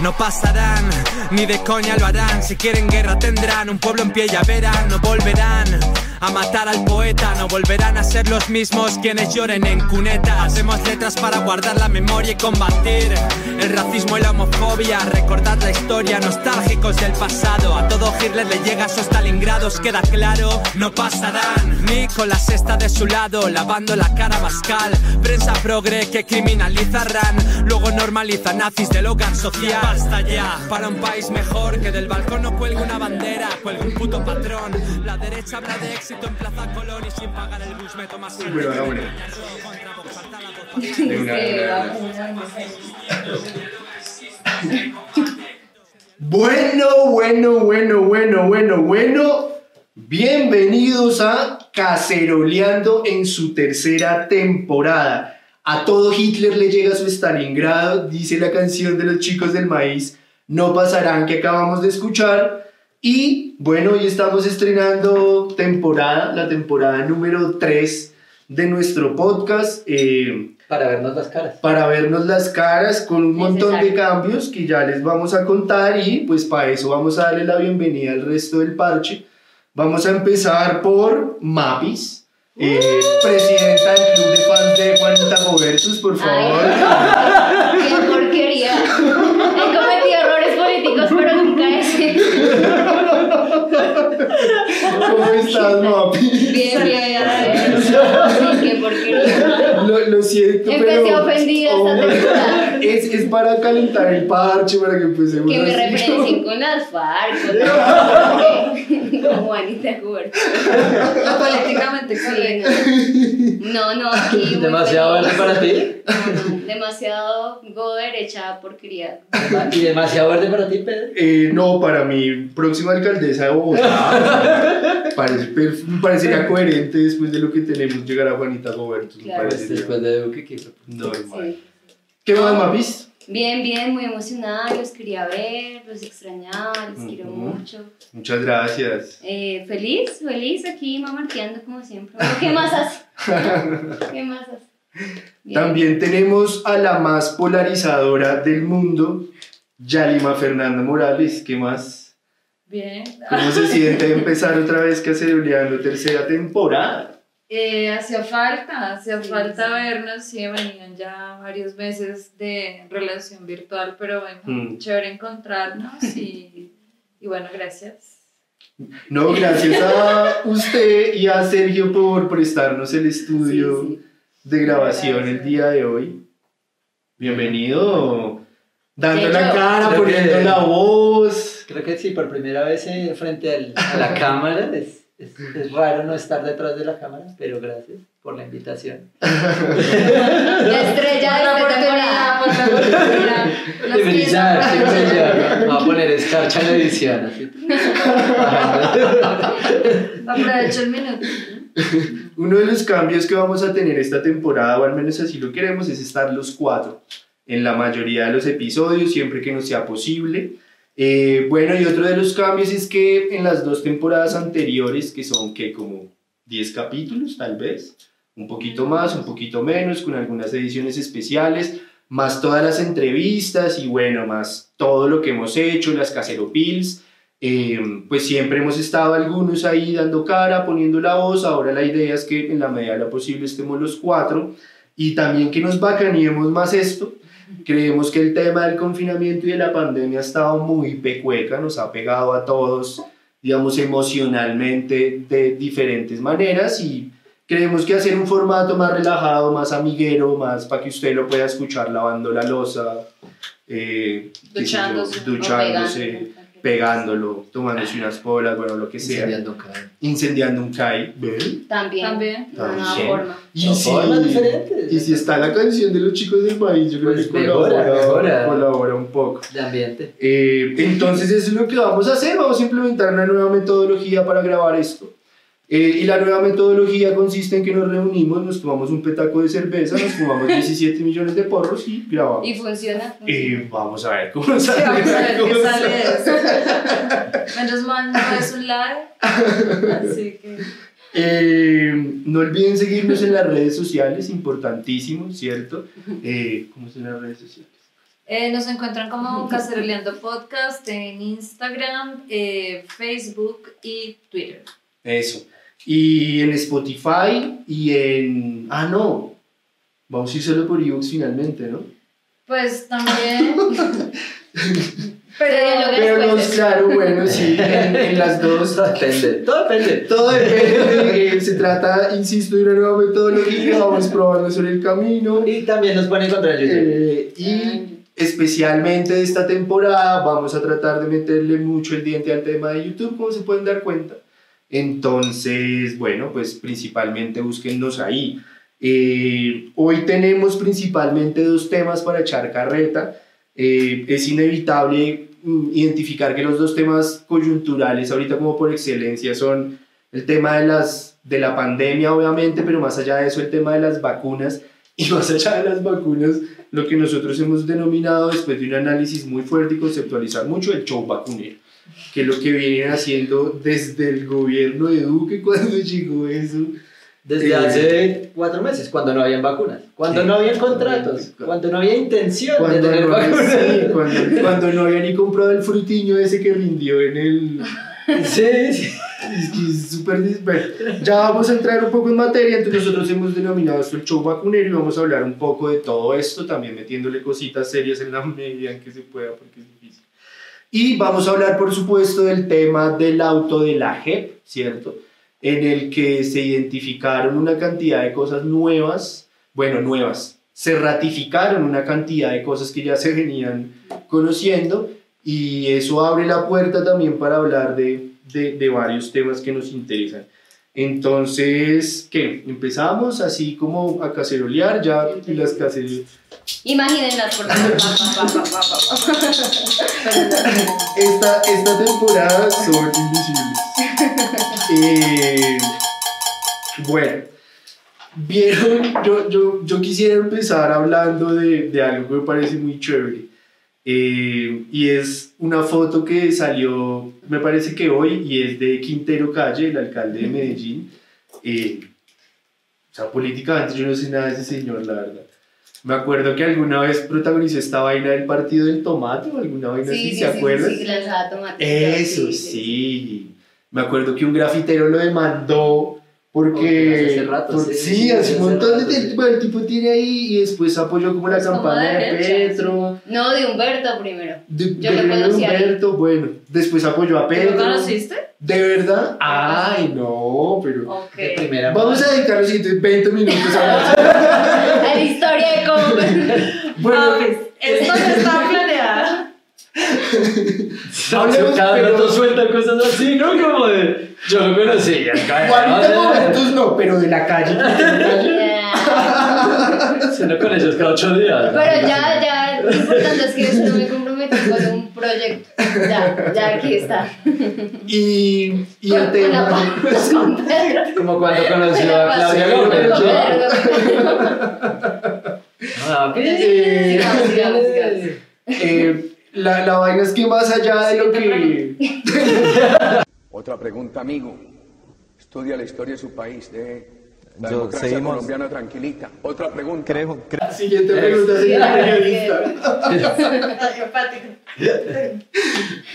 no pasarán, ni de coña lo harán. Si quieren guerra tendrán, un pueblo en pie ya verán, no volverán a matar al poeta, no volverán a ser los mismos quienes lloren en cuneta. Hacemos letras para guardar la memoria y combatir el racismo y la homofobia. Recordar la historia, nostálgicos del pasado. A todo Hitler le llega a sus Stalingrados, queda claro, no pasarán ni con la cesta de su lado, lavando la cara mascal. Prensa progre que criminalizarán, luego normaliza nazis del hogar social. Basta ya, para un país mejor que del balcón no cuelgue una bandera, cuelgue un puto patrón. La derecha habla de éxito en Plaza Colón y sin pagar el bus me tomas Muy bueno, va bueno. De una, de una. Bueno, bueno, bueno, bueno, bueno, bueno. Bienvenidos a Caceroleando en su tercera temporada. A todo Hitler le llega su Stalingrado, dice la canción de los chicos del maíz. No pasarán que acabamos de escuchar. Y bueno, hoy estamos estrenando temporada, la temporada número 3 de nuestro podcast. eh, Para vernos las caras. para vernos las caras con un montón de cambios que ya les vamos a contar y pues para eso vamos a darle la bienvenida al resto del parche. Vamos a empezar por Mapis, eh, presidenta del club de fans de Juanita Robertus, por favor. ¡Qué porquería! He cometido errores políticos, pero nunca ese. ¿Cómo estás, Mapis? Bien, bien. Lo, lo siento, Empecé pero... ofendida esta Oh, temporada. es, es para calentar el parche, para que empecemos Que me referencien con las FARC, con con Juanita Cuberto. políticamente Sí, correcto. no. No, no, aquí. ¿Demasiado verde para ti? No, no, Demasiado go derecha porquería. ¿Y demasiado verde para ti, Pedro? Eh, no, para mi próxima alcaldesa de Bogotá. parece, parecería coherente después de lo que tenemos llegar a Juanita me Claro. Pues después de Duque, ¿qué fue? normal. Sí. ¿Qué más, Mapis? Bien, bien, muy emocionada, los quería ver, los extrañaba, les quiero Ujú. mucho. Muchas gracias. Eh, feliz, feliz aquí mamarteando como siempre. ¿Qué más hace? ¿Qué más hace? Bien. También tenemos a la más polarizadora del mundo, Yalima Fernanda Morales. ¿Qué más? Bien. ¿Cómo se siente empezar otra vez Caceroleando tercera temporada? Eh, hacía falta, hacía Sí, falta sí. vernos, sí, venían ya varios meses de relación virtual, pero bueno, Mm. chévere encontrarnos y, y bueno, gracias. No, gracias a usted y a Sergio por prestarnos el estudio. Sí, sí. De grabación el día de hoy. Bienvenido. Dando la cara, Creo poniendo que- la voz. Creo que sí, por primera vez eh, frente al- a la cámara. Es, es, es raro no estar detrás de la cámara, pero gracias por la invitación. La estrella de temporada. la oportunidad. De brillar, sí, brillar. Voy a poner escarcha en la edición. así. Aprovecho el minuto. Uno de los cambios que vamos a tener esta temporada, o al menos así lo queremos, es estar los cuatro en la mayoría de los episodios, siempre que nos sea posible. Eh, bueno, y otro de los cambios es que en las dos temporadas anteriores, que son que como 10 capítulos tal vez, un poquito más, un poquito menos, con algunas ediciones especiales, más todas las entrevistas y bueno, más todo lo que hemos hecho, las caseropils, eh, pues siempre hemos estado algunos ahí dando cara, poniendo la voz, ahora la idea es que en la medida de lo posible estemos los cuatro y también que nos bacaneemos más esto. Creemos que el tema del confinamiento y de la pandemia ha estado muy pecueca, nos ha pegado a todos, digamos, emocionalmente de diferentes maneras y creemos que hacer un formato más relajado, más amiguero, más para que usted lo pueda escuchar lavando la losa, eh, yo, Duchándose. Pegándolo, tomándose unas polas, bueno, lo que sea, Incendiando cara. incendiando un CAI. ¿ven? También. También. De una nueva También. forma. Y Son si, formas diferentes. y si está la canción de los chicos del país, yo creo Pues que mejora, colabora, mejora. colabora un poco. De ambiente. Eh, entonces eso es lo que vamos a hacer, vamos a implementar una nueva metodología para grabar esto. Eh, y la nueva metodología consiste en que nos reunimos, nos tomamos un petaco de cerveza, nos fumamos 17 millones de porros y grabamos. Y funciona. funciona. Eh, vamos a ver cómo Sí, sale vamos a ver qué sale de eso. Menos mal no es un live. Así que. Eh, no olviden seguirnos en las redes sociales, importantísimo, ¿cierto? Eh, ¿Cómo son las redes sociales? Eh, nos encuentran como Caceroleando Podcast en Instagram, eh, Facebook y Twitter. Eso. Y en Spotify y en... Ah, no. Vamos a ir solo por ebooks finalmente, ¿no? Pues también. Pero Pero no, claro, bueno, sí, en, en las dos. Depende, todo depende. Todo depende. eh, se trata, insisto, de una nueva metodología. Vamos probando sobre el camino. Y también nos pueden encontrar en YouTube. Eh, y especialmente de esta temporada vamos a tratar de meterle mucho el diente al tema de YouTube, como se pueden dar cuenta. Entonces, bueno, pues principalmente búsquennos ahí. Eh, hoy tenemos principalmente dos temas para echar carreta. Eh, es inevitable mm, identificar que los dos temas coyunturales ahorita como por excelencia son el tema de, las, de la pandemia, obviamente, pero más allá de eso el tema de las vacunas y más allá de las vacunas, lo que nosotros hemos denominado después de un análisis muy fuerte y conceptualizar mucho el show vacunero, que es lo que vienen haciendo desde el gobierno de Duque cuando llegó eso. Desde Eh, hace cuatro meses, cuando no habían vacunas, cuando Sí. no habían contratos, cuando no había intención de Cuando tener no, vacunas. sí, cuando, cuando no había ni comprado el frutiño ese que rindió en el... Sí, sí. Es que es súper... ya vamos a entrar un poco en materia, entonces nosotros hemos denominado esto el show vacunero y vamos a hablar un poco de todo esto, también metiéndole cositas serias en la medida en que se pueda, porque es difícil. Y vamos a hablar, por supuesto, del tema del auto de la JEP, ¿cierto? En el que se identificaron una cantidad de cosas nuevas, bueno, nuevas, se ratificaron una cantidad de cosas que ya se venían conociendo y eso abre la puerta también para hablar de, de, de varios temas que nos interesan. Entonces, ¿qué? Empezamos así como a cacerolear, ya las caceroleas. Imagínenlas, por favor. Esta, esta temporada son invisibles. Eh, bueno, vieron, yo, yo, yo quisiera empezar hablando de, de algo que me parece muy chévere. Eh, y es una foto que salió, me parece que hoy, y es de Quintero Calle, el alcalde de Medellín. Eh, o sea, políticamente yo no sé nada de ese señor, la verdad. Me acuerdo que alguna vez protagonizó esta vaina del partido del tomate o alguna vaina así, ¿se acuerdan? Sí, lanzaba tomate. Eso sí. Me acuerdo que un grafitero lo demandó Porque rato, por- sí, sí, sí, hace un montón de rato, tiempo. sí. Bueno, el tipo tiene ahí y después apoyó como la campaña de Petro. No, de Humberto primero. De, Yo lo conocí ahí. Humberto, bueno. Después apoyó a ¿Tú Petro. lo conociste? ¿De verdad? Ay, no, pero. Ok. De primera Vamos a dedicar los siguientes 20 minutos a la historia de cómo. Bueno, pues, esto no está planeado. Hablemos, Cada pero- rato suelta cosas así, ¿no? Como de. Yo lo conocía. 40 momentos no, pero de la calle. de la calle. Siendo con ellos cada ocho días. ¿no? Pero ya, ya, lo importante es que yo no me comprometí con un proyecto. Ya, ya aquí está. Y, y el Con- tema. con. Como cuando conoció a Claudia López. Ah. Eh. Eh, la, la vaina es que más allá de lo que... Otra pregunta, amigo. Estudia la historia de su país, de la Yo- democracia seguimos. colombiana tranquilita. Otra pregunta. Creo, creo- Siguiente pregunta, señor periodista.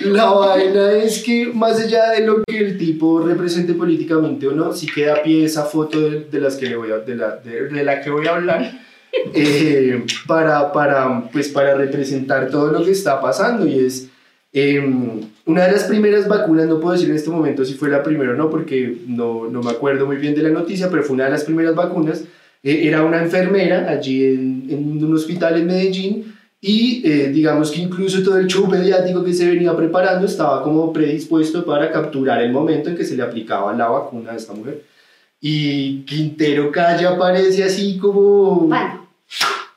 La vaina es que más allá de lo que el tipo represente políticamente o no, sí queda a pie esa foto de, de las que le voy a, de, la, de, de la que voy a hablar eh, para, para, pues para representar todo lo que está pasando y es em, una de las primeras vacunas, no puedo decir en este momento si fue la primera o no, porque no, no me acuerdo muy bien de la noticia, pero fue una de las primeras vacunas. Eh, era una enfermera allí en, un hospital en Medellín y eh, digamos que incluso todo el show mediático que se venía preparando estaba como predispuesto para capturar el momento en que se le aplicaba la vacuna a esta mujer. Y Quintero Calle aparece así como...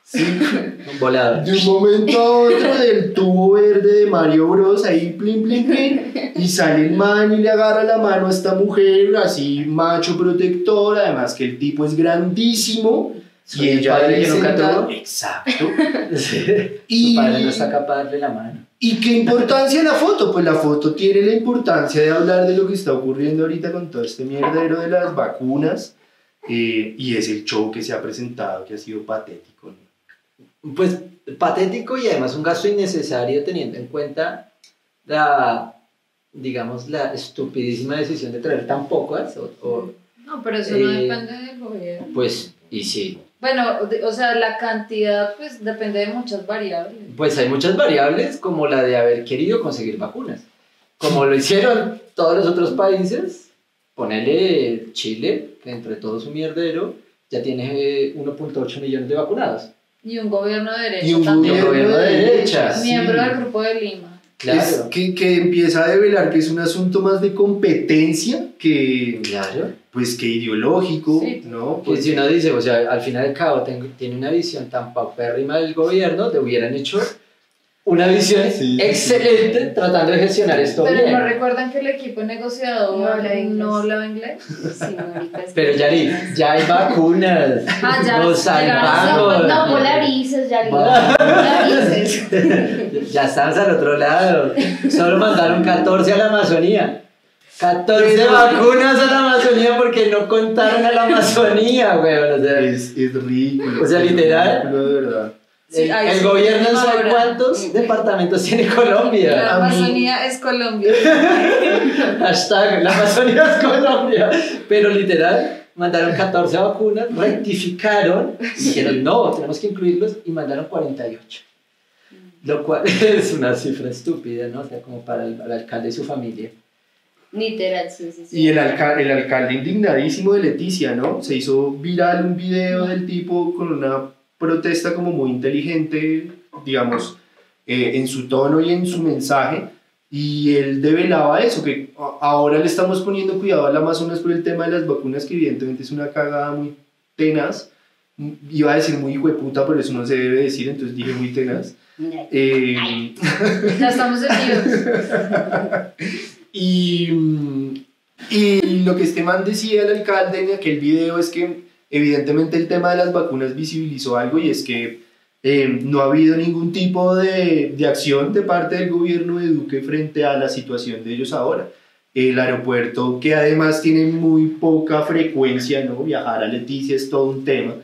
Sí, Volada. de un momento a otro del tubo verde de Mario Bros. ahí, plin, plin, plin, y sale el man y le agarra la mano a esta mujer, así macho protector, además que el tipo es grandísimo. Soy Y el ella padre que nunca tuvo. Exacto. Y- Su padre no está capaz de darle la mano. ¿Y qué importancia la foto? Pues la foto tiene la importancia de hablar de lo que está ocurriendo ahorita con todo este mierdero de las vacunas. Eh, y es el show que se ha presentado que ha sido patético. ¿no? pues patético y además un gasto innecesario teniendo en cuenta la, digamos, la estupidísima decisión de traer tan pocas, o, o, No, pero eso no Eh, depende del gobierno. pues, y sí, Bueno, o sea, la cantidad pues depende de muchas variables. pues hay muchas variables como la de haber querido conseguir vacunas. Como lo hicieron todos los otros países, ponele Chile, que entre todo su mierdero, ya tiene eh, 1.8 millones de vacunados. Y un gobierno de derecha Y un también. gobierno de derecha. sí. Miembro del grupo de Lima. Claro, Es que, que empieza a develar que es un asunto más de competencia que, claro. pues, que ideológico, Sí. ¿no? Pues si uno dice, o sea, al final del cabo tengo- tiene una visión tan paupérrima del gobierno, te hubieran hecho una visión Sí. excelente tratando de gestionar esto Pero bien. no recuerdan que el equipo negociador No no, habla inglés. hablaba inglés. Sí, Pero Yari, ya hay vacunas. Ah, ya, Nos salvamos. No, polarices, ya Va. polarices. Ya estamos al otro lado. Solo mandaron 14 a la Amazonía. 14 Pero- vacunas a la Amazonía porque no contaron a la Amazonía, weón. O sea, Es, es ridículo. O sea, es literal. ridículo, de verdad. Sí, el, gobierno no sabe cuántos departamentos tiene Colombia. La A mí- Amazonía es Colombia. Hashtag la Amazonía es Colombia. Pero literal, mandaron 14 vacunas, rectificaron, dijeron no, tenemos que incluirlos y mandaron 48. Lo cual es una cifra estúpida, ¿no? O sea, como para el, el alcalde y su familia. Literal, sí, sí, sí. Y el, alca- el alcalde indignadísimo de Leticia, ¿no? Se hizo viral un video del tipo con una protesta como muy inteligente, digamos, eh, en su tono y en su mensaje. Y él develaba eso, que ahora le estamos poniendo cuidado al Amazonas por el tema de las vacunas, que evidentemente es una cagada muy tenaz. Mm, Iba a decir muy hijueputa, pero eso no se debe decir, entonces dije muy tenaz. Mira, Eh, Ya estamos. Y, mm, y lo que este man decía el alcalde en aquel video es que evidentemente el tema de las vacunas visibilizó algo y es que eh, no ha habido ningún tipo de, de acción de parte del gobierno de Duque frente a la situación de ellos ahora. El aeropuerto, que además tiene muy poca frecuencia, ¿no? Viajar a Leticia es todo un tema.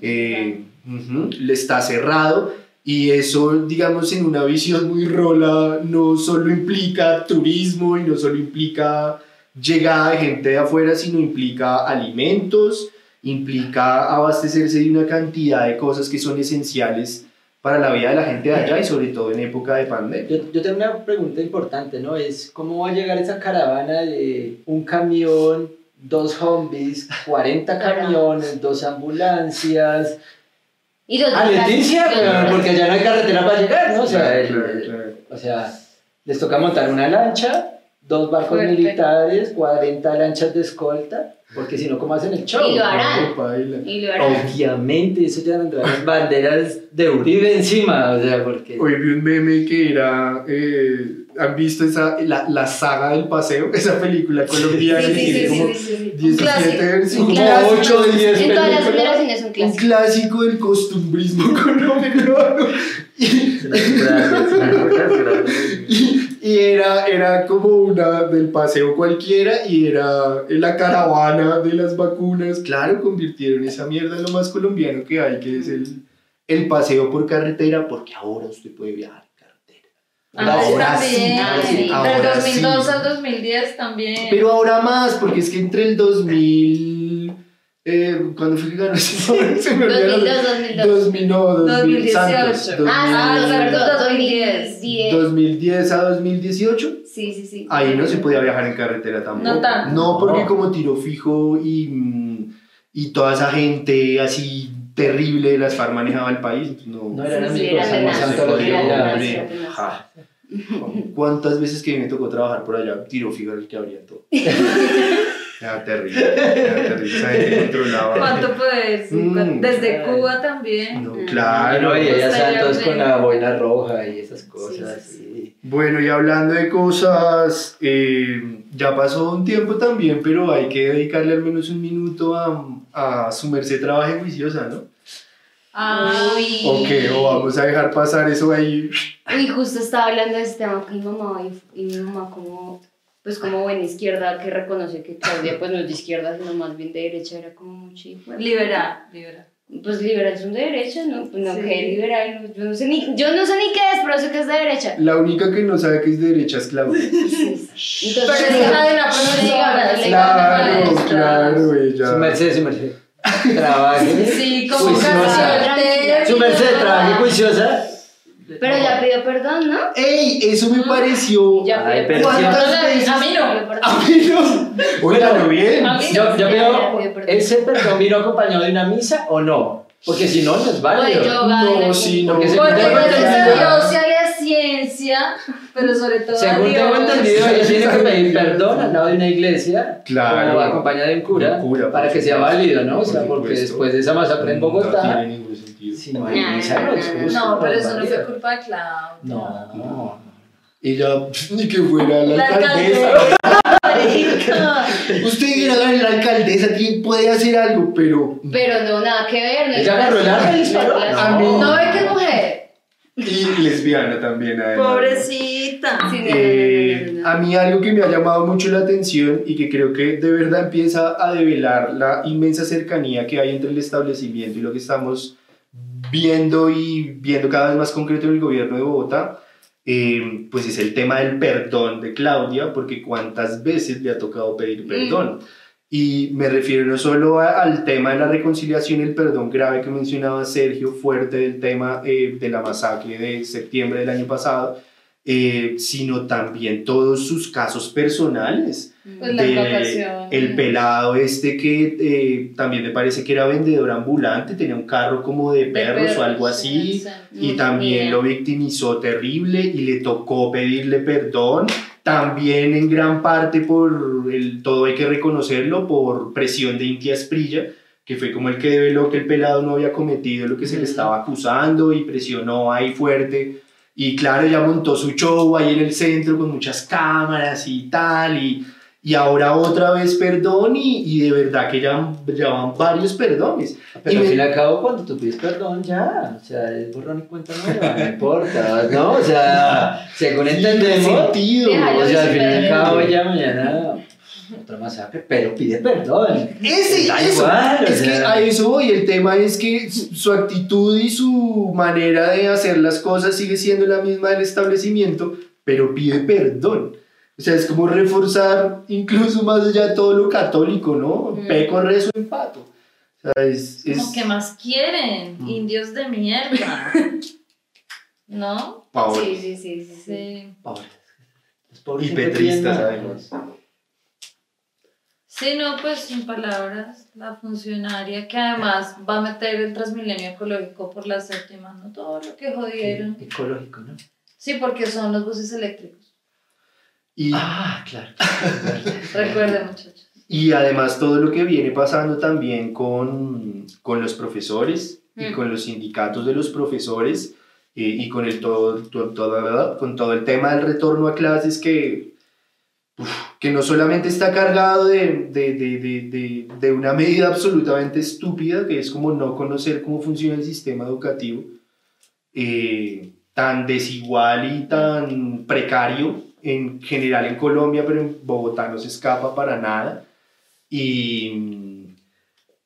Eh, ujú, le está cerrado y eso, digamos, en una visión muy rola, no solo implica turismo y no solo implica llegada de gente de afuera, sino implica alimentos, implica abastecerse de una cantidad de cosas que son esenciales para la vida de la gente de allá y sobre todo en época de pandemia. Yo, yo tengo una pregunta importante, ¿no? Es cómo va a llegar esa caravana de un camión, dos zombies, 40 camiones, dos ambulancias. Y los A Leticia, pero porque allá no hay carretera para llegar, ¿no? O sea, el- Claro, claro. o sea les toca montar una lancha, dos barcos Fuerte. militares, 40 lanchas de escolta, porque si no, ¿cómo hacen el show? Y lo harán. No, paila. Y lo harán. Obviamente, eso ya vendrán las banderas de Uribe encima, o sea, porque... Hoy vi un meme que era, eh, ¿han visto esa, la, la saga del paseo? Esa película colombiana Sí, que sí, tiene sí, como sí, sí, sí. 17 clásico. versiones. Como clásico. 8 de 10 En todas las generaciones un Un clásico. clásico del costumbrismo colombiano. Y, y, y era, era como una del paseo cualquiera y era la caravana de las vacunas. Claro, convirtieron esa mierda en lo más colombiano que hay, que es el, el paseo por carretera, porque ahora usted puede viajar en carretera. Antes Ahora sí, ahora sí, Del ahora 2002 sí. al 2010 también. Pero ahora más, porque es que entre el 2000... Eh, ¿Cuándo fue que ganó? Se me olvidó. 2002, 2002. 2000, no, 2000, 2018. Santos, Ah, sí, 2000, perdón, 2010. 2010. 2010 a 2018. Sí, sí, sí. Ahí no se podía viajar en carretera tampoco. No tanto. No, porque como tiro fijo y, y toda esa gente así terrible de las FARC manejaba el país. No, No eran Sí, amigos, santos. Ja. ¿Cuántas veces que me tocó trabajar por allá? Tiro fijo era el que abría todo. Era terrible. Era terrible. Esa gente controlaba. ¿Cuánto poder? Mm. Desde Cuba también. No, Mm. claro. y ella Estaría santos con la boina roja y esas cosas. Sí, sí. Bueno, y hablando de cosas, eh, ya pasó un tiempo también, pero hay que dedicarle al menos un minuto a, a su merced trabaje juiciosa, ¿no? Ah, Uy. ¿O qué? ¿O vamos a dejar pasar eso ahí? Uy, justo estaba hablando de este tema con mi mamá y, y mi mamá como, pues como buena izquierda que reconoce que Claudia pues no es de izquierda sino más bien de derecha era como mucho hijo de- liberal, liberal. Pues liberal son de derecha, ¿no? Pues no, Sí. que liberal, no, yo no sé ni, yo no sé ni qué es, pero sé que es de derecha. La única que no sabe que es de derecha es Claudia. Entonces, Pero es hija de una profesora, Sí, Claro, claro, ella. Su merced, su merced. Trabaje. Sí, como Juiciosa. Su merced, trabaje juiciosa. Pero ya pidió perdón, ¿no? ¡Ey! Eso me pareció. Ya Ay, pidió pero. ¿Cuántas veces? A mí no. A mí no. Óigalo bien. A mí no. Yo, yo veo, perdón. ¿ese perdón vino acompañado de una misa o no? Porque si no, no es válido. yoga, de No, sí, no. Porque se- Porque Tengo gracias a entendido. Dios y a la ciencia, pero sobre todo Según tengo entendido, ella tiene que pedir perdón al lado de una iglesia, Claro. acompañada de un cura, cura, para que sea supuesto. válido, ¿no? O sea, porque supuesto. después de esa masacre en No Bogotá, tiene ningún sentido. si no hay misa, no es justo. No, pero es eso no fue culpa de Claudia. No. Ella, ni que fuera la, La alcaldesa. Marica. Usted era la, la alcaldesa, tiene- puede hacer algo, pero. Pero no, nada que ver. No es Ella agarró el arma y disparó. No es No que es mujer. Y lesbiana también, además. Pobrecita. Sí, no, no, Eh, no, no, no. a mí algo que me ha llamado mucho la atención y que creo que de verdad empieza a develar la inmensa cercanía que hay entre el establecimiento y lo que estamos viendo y viendo cada vez más concreto en el gobierno de Bogotá, eh, pues es el tema del perdón de Claudia, porque cuántas veces le ha tocado pedir perdón. Y me refiero no solo a- al tema de la reconciliación, el perdón grave que mencionaba Sergio, fuerte del tema eh, de la masacre de septiembre del año pasado, eh, sino también todos sus casos personales. Pues la de el pelado este que eh, también me parece que era vendedor ambulante, tenía un carro como de perros, o algo así, y No también tenía. lo victimizó terrible y le tocó pedirle perdón, también en gran parte por el, todo hay que reconocerlo, por presión de Intia Esprilla, que fue como el que develó que el pelado no había cometido lo que se le estaba acusando y presionó ahí fuerte. Y claro, ya montó su show ahí en el centro con muchas cámaras y tal, y, y ahora otra vez perdón, y, y de verdad que ya, ya van varios perdones. Pero Y al me- fin y al cabo, cuando tú pides perdón, ya, o sea, es borrón y cuenta nueva, no importa, ¿no? O sea, según entendemos, sentido. Déjalo o sea, al fin y al Pero- cabo, ya mañana otra masacre, pero pide perdón. Ese, Da eso. igual, o es que a eso voy. El tema es que su actitud y su manera de hacer las cosas sigue siendo la misma del establecimiento, pero pide perdón. O sea, es como reforzar incluso más allá de todo lo católico, ¿no? Mm. Peco, rezo, empato. O sea, es, es Como que más quieren, Mm. indios de mierda. ¿No? pavor. Sí, sí, sí, sí, sí. Pobres. Los pobres Y petristas, además. más. Sí, no, pues sin palabras, la funcionaria que además va a meter el Transmilenio ecológico por la séptima, ¿no? Todo lo que jodieron. Ecológico, ¿no? Sí, porque son los buses eléctricos. Y, Ah, claro. Recuerden, muchachos. y además todo lo que viene pasando también con, con los profesores y Mm. con los sindicatos de los profesores eh, y con, el todo, to- toda- ¿verdad? con todo el tema del retorno a clases que, uf, que no solamente está cargado de, de, de, de, de, de una medida absolutamente estúpida, que es como no conocer cómo funciona el sistema educativo, eh, tan desigual y tan precario en general en Colombia, pero en Bogotá no se escapa para nada. Y,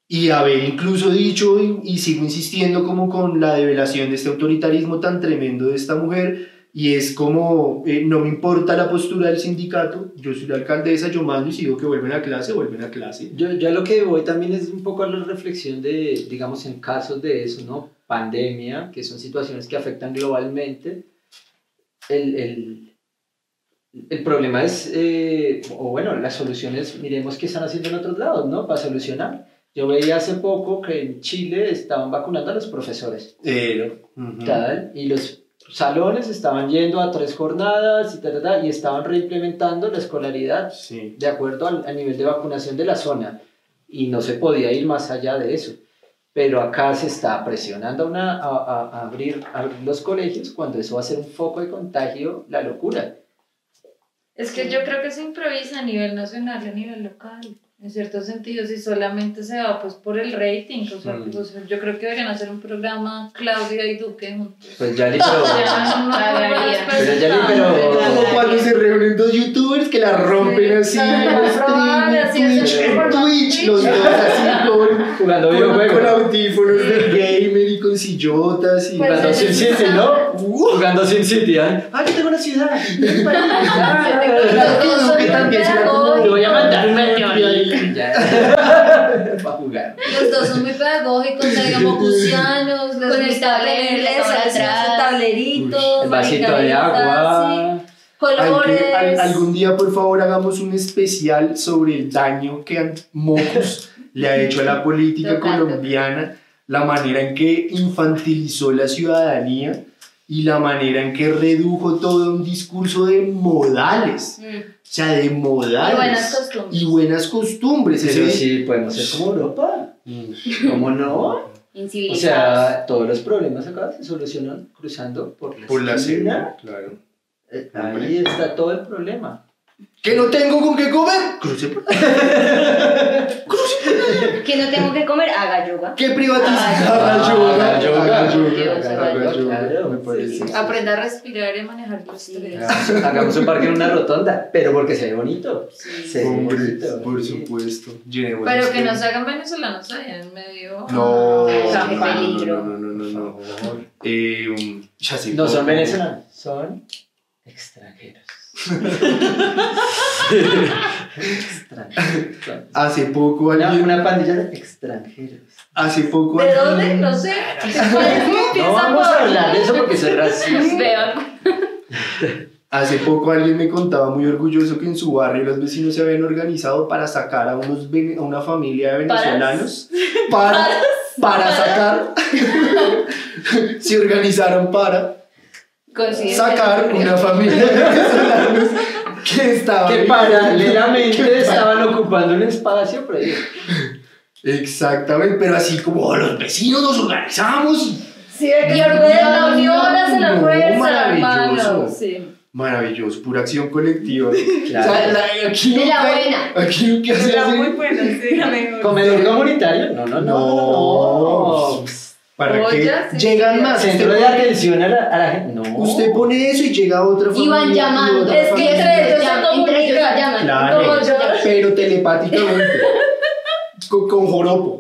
y haber incluso dicho, y, y sigo insistiendo como con la develación de este autoritarismo tan tremendo de esta mujer, y es como, eh, no me importa la postura del sindicato, yo soy la alcaldesa, yo mando y sigo que vuelven a clase, vuelven a clase. Yo, yo lo que voy también es un poco a la reflexión de, digamos, en casos de eso, ¿no? Pandemia, que son situaciones que afectan globalmente. El, el, el problema es, eh, o bueno, las soluciones, miremos qué están haciendo en otros lados, ¿no? Para solucionar. Yo veía hace poco que en Chile estaban vacunando a los profesores. Eh, ujú. tal, y los salones estaban yendo a tres jornadas y, ta, ta, ta, y estaban reimplementando la escolaridad Sí. de acuerdo al, al nivel de vacunación de la zona y no se podía ir más allá de eso. Pero acá se está presionando a, una, a, a- a abrir, a abrir los colegios cuando eso va a ser un foco de contagio, la locura. Es que yo creo que se improvisa a nivel nacional y a nivel local. En ciertos sentidos, y solamente se va pues por el rating. O sea, Mm. pues, yo creo que deberían hacer un programa Claudia y Duque juntos. Pues ya, pero, Ya, no, no, Pagaría. buenos Pero ya, pero-. Como cuando se reúnen dos youtubers que la rompen así en La roban, stream, así en en Twitch, Twitch, los dos así con, Jugando con, videojuegos. con audífonos y con sillotas y Pues, Jugando eh, Sin City, ¿no? Uh. Jugando Sin City, ¿ah? Ah, yo tengo una ciudad. Los que se la son Te voy a mandar un meteorito. Para jugar. Los dos son muy pedagógicos, digamos, gusianos, les Con el tablero, sus tableritos, El vasito de agua. sí, colores. Al- algún día, por favor, hagamos un especial sobre el daño que Mocus le ha hecho a la política Total, colombiana, la manera en que infantilizó la ciudadanía y la manera en que redujo todo a un discurso de modales. Mm. O sea, de modales. Y buenas costumbres. Y buenas costumbres. Pero Ese- sí, podemos ser como Europa. ¿Cómo no? O sea, todos los problemas acá se solucionan cruzando por la, Por la esquina. cena, claro. Eh, Ahí está todo el problema. Que no tengo con qué comer. Cruce por Que no tengo que comer, haga yoga. Que privatizar. Ah, Haga yoga. haga yoga. Haga yoga. Yoga, yoga. Me parece. Aprenda a respirar y a manejar los Sí. estrés. Hagamos un parque en una rotonda, pero porque se ve bonito. Se ve Hombre, bonito. por supuesto. Pero este- que no se hagan venezolanos allá en medio. No, Qué no, no, peligro. no, no, no, no, no. Por favor. Eh, ya sé No son venezolanos, son extranjeros. Extranjeros. Hace poco alguien. una pandilla de extranjeros. Hace poco ¿De alguien- dónde? No sé. ¿Qué país No vamos a hablar de eso porque es racista. Vean. Hace poco alguien me contaba muy orgulloso que en su barrio los vecinos se habían organizado para sacar a, unos, vene- a una familia de venezolanos. Para, para sacar. se organizaron para. Sacar una familia de venezolanos que estaba. Que paralelamente estaban ocupando un espacio, pero ellos- Exactamente, pero así como "Oh, los vecinos nos organizamos. Sí, y orgullo de la unión hace la fuerza, maravilloso. hermano. Sí. Maravilloso, pura acción colectiva. Claro. O sea, la- aquí De la buena. Aquí nunca se Era hace- muy bueno, sí, amigo. ¿Comedor comunitario? No, no, no. No. no. ¿Para Ollas, que sí, llegan sí. más? Centro Usted de pone- atención a la, a la gente. No. Usted pone eso y llega otra familia. Y van llamando. otra Es que entre ellos se comunican. llaman. Claro, Como yo. pero telepáticamente. con, con joropo.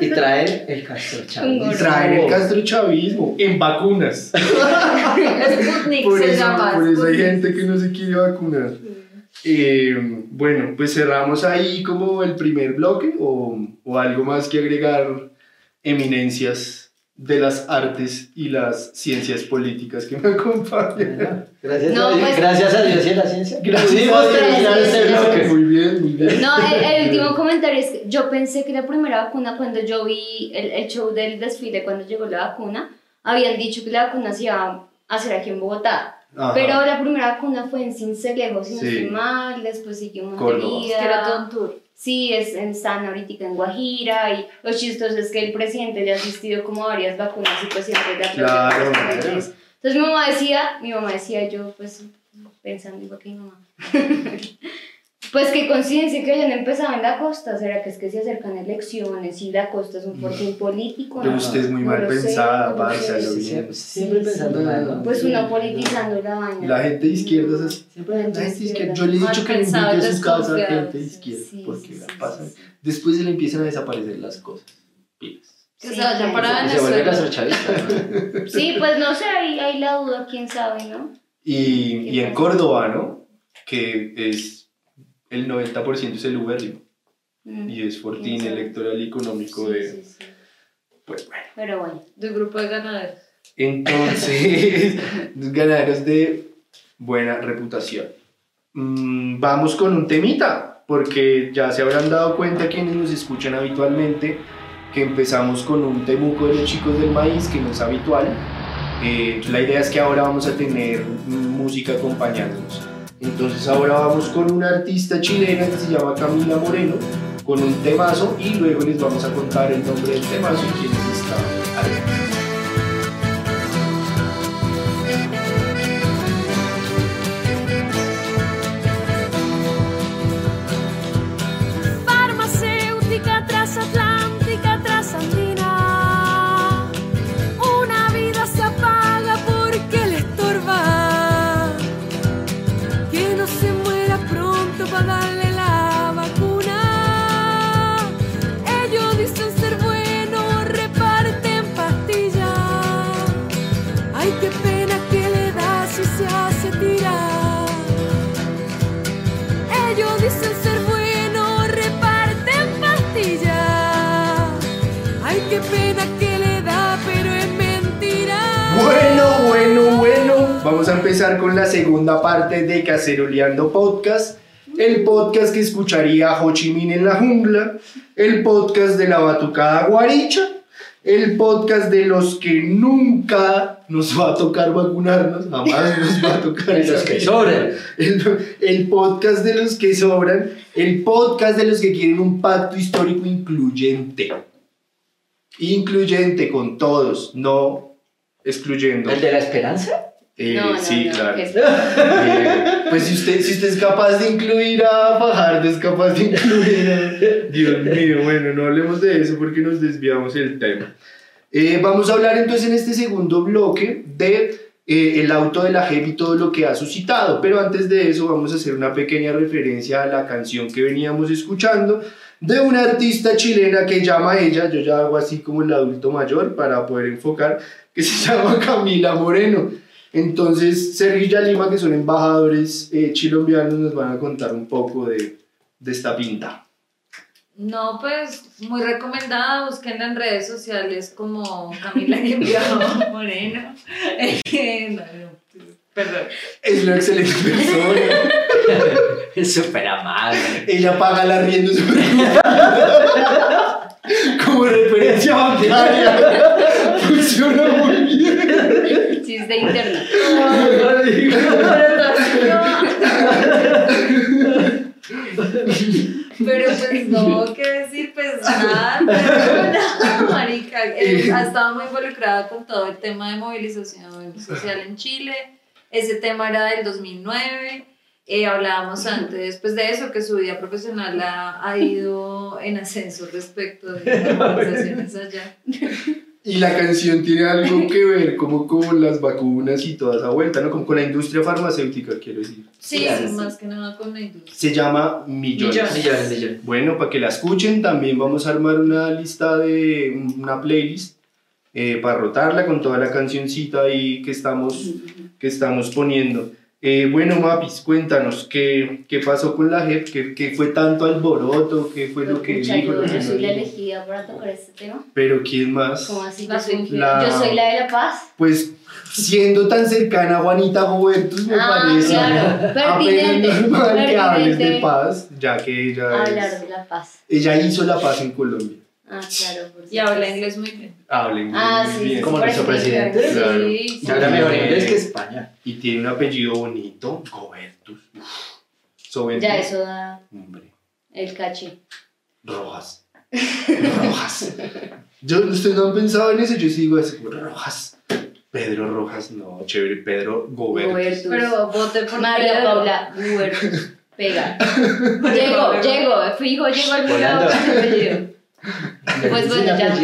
Y traen el castor Y traen el castrochavismo en vacunas. Sputnik Por se eso, llama. por eso hay gente que no se quiere vacunar. Eh, bueno, pues cerramos ahí como el primer bloque o, o algo más que agregar eminencias de las artes y las ciencias políticas que me acompañan. Gracias, No, a Dios, pues- gracias a Dios y a la ciencia. Gracias a Dios. Gracias. bloque. Muy bien, muy bien. No, el, el último comentario es que yo pensé que la primera vacuna, cuando yo vi el, el show del desfile, cuando llegó la vacuna, habían dicho que la vacuna se iba a hacer aquí en Bogotá. Ajá. Pero la primera vacuna fue en Cincelejo, si no Sí. estoy mal, después siguió. Montería. Que era todo un tour. Sí, es, están ahorita en Guajira y lo chistoso es que el presidente ya ha asistido como a varias vacunas y pues siempre le Claro. Entonces mi mamá decía, mi mamá decía yo pues pensando igual que mi mamá. Pues qué coincidencia que hayan empezado en la costa, ¿será que es que se acercan elecciones y la costa es un fortín político? Pero No, usted es muy no mal pensada, sé. a lo Sí, bien. siempre, siempre Sí, pensando sí. mal, ¿no? Pues uno politizando la vaina. La gente de izquierda es. Siempre La La gente de izquierda. Yo le he dicho que le invite a su casa a desconfiado. gente de izquierda. Sí, porque sí, la pasan. sí, sí. Después se le empiezan a desaparecer las cosas. Pilas. Que Sí, se vaya para Y se vuelve Venezuela. ¿no? Sí, pues no sé, hay, hay la duda, quién sabe, ¿no? Y, y en pasa? Córdoba, ¿no? Que es el 90% es el ubérrimo. Mm. Y es fortín ¿Quién sabe? electoral y económico Sí, de... sí, sí. Pues bueno. Pero bueno. De un grupo de ganaderos. Entonces, los ganaderos de buena reputación. Mm, vamos con un temita, porque ya se habrán dado cuenta quienes nos escuchan habitualmente que empezamos con un temuco de los chicos del maíz, que no es habitual. Eh, la idea es que ahora vamos a tener música acompañándonos. Entonces ahora vamos con una artista chilena que se llama Camila Moreno, con un temazo y luego les vamos a contar el nombre del temazo y quiénes están empezar con la segunda parte de Caceroleando Podcast, el podcast que escucharía Ho Chi Minh en la jungla, el podcast de la batucada guaricha, el podcast de los que nunca nos va a tocar vacunarnos, jamás nos va a tocar los que sobran. El, el podcast de los que sobran, el podcast de los que quieren un pacto histórico incluyente. Incluyente con todos, no excluyendo. ¿El de la esperanza? Eh, No, no, sí, no, claro. es- Eh, pues si usted, si usted es capaz de incluir a Fajardo, es capaz de incluir a... Dios mío, bueno, no hablemos de eso porque nos desviamos el tema. Eh, vamos a hablar entonces en este segundo bloque de eh, el auto de la JEP y todo lo que ha suscitado, pero antes de eso vamos a hacer una pequeña referencia a la canción que veníamos escuchando de una artista chilena que llama ella, yo ya hago así como el adulto mayor para poder enfocar, que se llama Camila Moreno. Entonces, Sergio y Yalima, que son embajadores eh, chilombianos, nos van a contar un poco de, de esta pinta. No, pues muy recomendada, busquen en redes sociales como Camila Guevara Moreno. Eh, no, no, perdón. Es una excelente persona. Es súper amable. Ella paga la rienda como referencia bancaria. Funciona bien. Chiste interno. Pero pues no, qué decir, pues nada, pero, marica, eh, ha estado muy involucrada con todo el tema de movilización social en Chile. Ese tema era del 2009. Eh, hablábamos antes pues, de eso, que su vida profesional ha, ha ido en ascenso respecto de las movilizaciones allá. Y la canción tiene algo que ver como con las vacunas y toda esa vuelta, ¿no? Como con la industria farmacéutica, quiero decir. Sí, Claro, más que nada con la industria. Se llama Millones. Millones. Millones, millones. Bueno, para que la escuchen, también vamos a armar una lista de una playlist eh, para rotarla con toda la cancioncita ahí que estamos, que estamos poniendo. Eh, bueno, Mapis, cuéntanos, ¿qué, qué pasó con la JEP? ¿Qué, ¿Qué fue tanto alboroto? ¿Qué fue lo que dijo? yo, lo que yo soy la elegida para tocar este tema. Pero ¿quién más? ¿Cómo así? La Yo soy, La- yo soy la de la paz. Pues siendo tan cercana a Juanita Gobertus, me Ah, parece claro, apenas normal que hables de paz, ya que ella, Hablar es- de la paz. ella hizo la paz en Colombia. Ah, claro. por Y habla supuesto. inglés muy bien. Hablen Ah, muy sí, bien. Como nuestro presidente. Claro. Sí, sí. Habla mejor inglés que España. Y tiene un apellido bonito, Gobertus. Ya eso da Hombre, el caché. Rojas. Rojas. Yo, ustedes no han pensado en eso, yo sí digo así, Rojas. Pedro Rojas, no, chévere, Pedro Gobertus. Gobertus. Pero vote por María. Paula Huertus. Pega. Llego, llego, fijo, llego al con el apellido. Pues Sí, bueno, ya.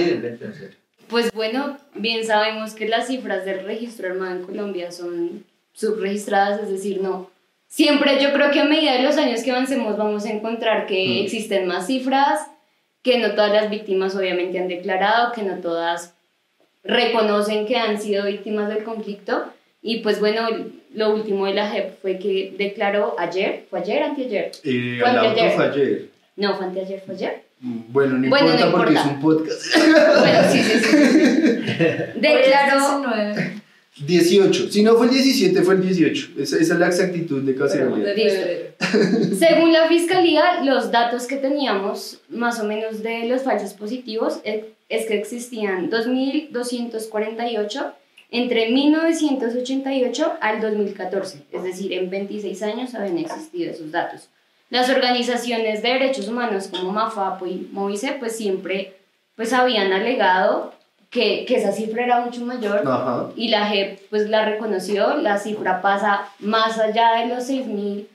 Pues bueno, bien sabemos que las cifras del registro armado en Colombia son subregistradas, es decir, no. Siempre yo creo que a medida de los años que avancemos vamos a encontrar que Mm. existen más cifras, que no todas las víctimas obviamente han declarado, que no todas reconocen que han sido víctimas del conflicto. Y pues bueno, lo último de la JEP fue que declaró ayer, fue ayer, anteayer. Eh, Fue auto anteayer. fue ayer. No, fue anteayer, fue ayer. Bueno, no Bueno, importa no porque importa. es un podcast. Bueno, sí, sí, sí. Declaró... Hoy es 19 18. Si no fue el 17, fue el 18. Esa, esa es la exactitud de febrero. Según la fiscalía, los datos que teníamos más o menos de los falsos positivos es, es que existían 2.248 entre 1988 al 2014, es decir, en 26 años habían existido esos datos. Las organizaciones de derechos humanos como Mafapo y Movice pues siempre pues habían alegado que, que esa cifra era mucho mayor Ajá. y la JEP pues la reconoció, la cifra pasa más allá de los 6.000